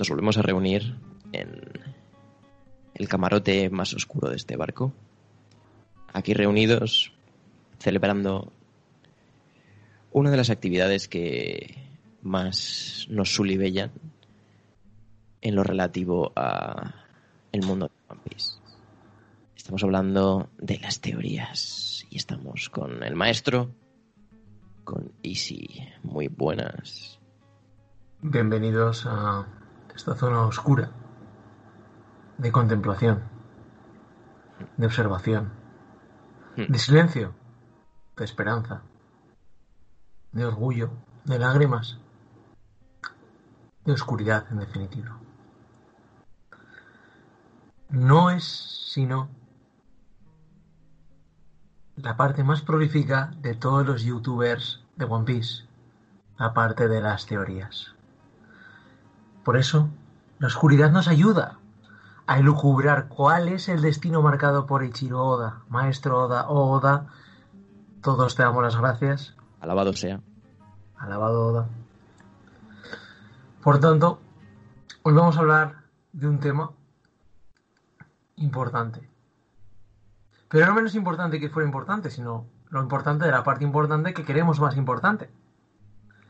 nos volvemos a reunir en el camarote más oscuro de este barco. Aquí reunidos, celebrando una de las actividades que más nos sulibellan en lo relativo a el mundo de One Piece. Estamos hablando de las teorías y estamos con el maestro, con Easy. Muy buenas. Bienvenidos a esta zona oscura de contemplación, de observación, de silencio, de esperanza, de orgullo, de lágrimas, de oscuridad en definitiva. No es sino la parte más prolífica de todos los youtubers de One Piece, aparte de las teorías. Por eso, la oscuridad nos ayuda a elucubrar cuál es el destino marcado por Ichiro Oda, Maestro Oda Oda. Todos te damos las gracias. Alabado sea. Alabado Oda. Por tanto, hoy vamos a hablar de un tema importante. Pero no menos importante que fuera importante, sino lo importante de la parte importante que queremos más importante.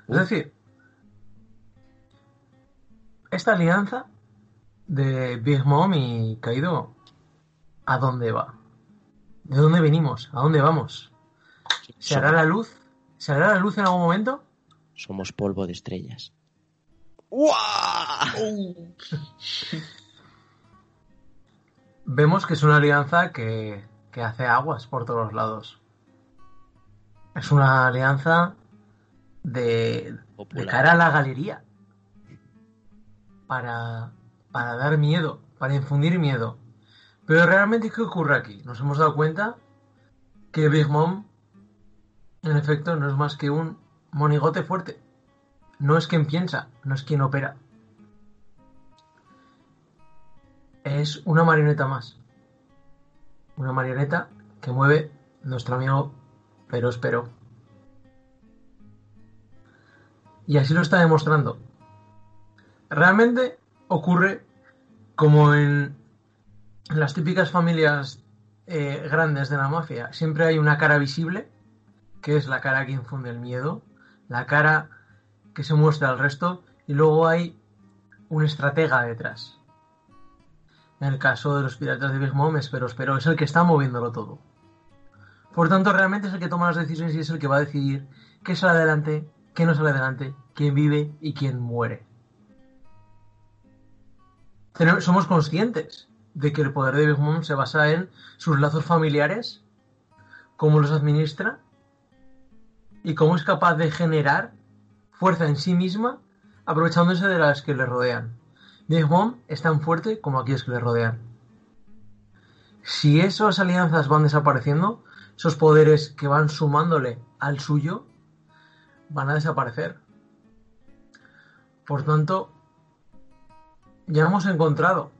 Es decir, esta alianza de Big Mom y Kaido, ¿a dónde va? ¿De dónde venimos? ¿A dónde vamos? ¿Se hará la luz? ¿Se hará la luz en algún momento? Somos polvo de estrellas. Vemos que es una alianza que, que hace aguas por todos lados. Es una alianza de, de cara a la galería. Para, para dar miedo, para infundir miedo. Pero realmente, ¿qué ocurre aquí? Nos hemos dado cuenta que Big Mom, en efecto, no es más que un monigote fuerte. No es quien piensa, no es quien opera. Es una marioneta más. Una marioneta que mueve nuestro amigo Pero Espero. Y así lo está demostrando. Realmente ocurre como en las típicas familias eh, grandes de la mafia. Siempre hay una cara visible, que es la cara que infunde el miedo, la cara que se muestra al resto, y luego hay un estratega detrás. En el caso de los piratas de Big Mom es pero, pero es el que está moviéndolo todo. Por tanto, realmente es el que toma las decisiones y es el que va a decidir qué sale adelante, qué no sale adelante, quién vive y quién muere. Somos conscientes de que el poder de Big Mom se basa en sus lazos familiares, cómo los administra y cómo es capaz de generar fuerza en sí misma aprovechándose de las que le rodean. Big Mom es tan fuerte como aquellos que le rodean. Si esas alianzas van desapareciendo, esos poderes que van sumándole al suyo van a desaparecer. Por tanto, ya hemos encontrado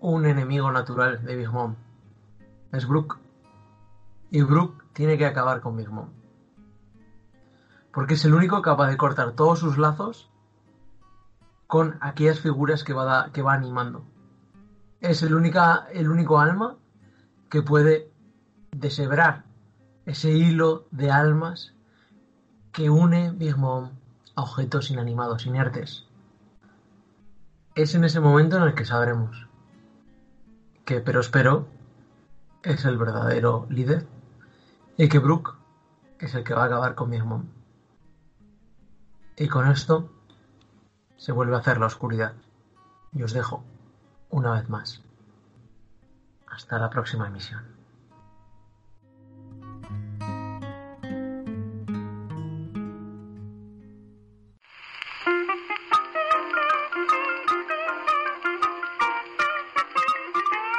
un enemigo natural de Big Mom. Es Brook. Y Brook tiene que acabar con Big Mom. Porque es el único capaz de cortar todos sus lazos con aquellas figuras que va, que va animando. Es el, el único alma que puede deshebrar ese hilo de almas que une Big Mom a objetos inanimados, inertes. Es en ese momento en el que sabremos que Pero Espero es el verdadero líder y que Brooke es el que va a acabar con Big Mom. Y con esto se vuelve a hacer la oscuridad. Y os dejo, una vez más. Hasta la próxima emisión.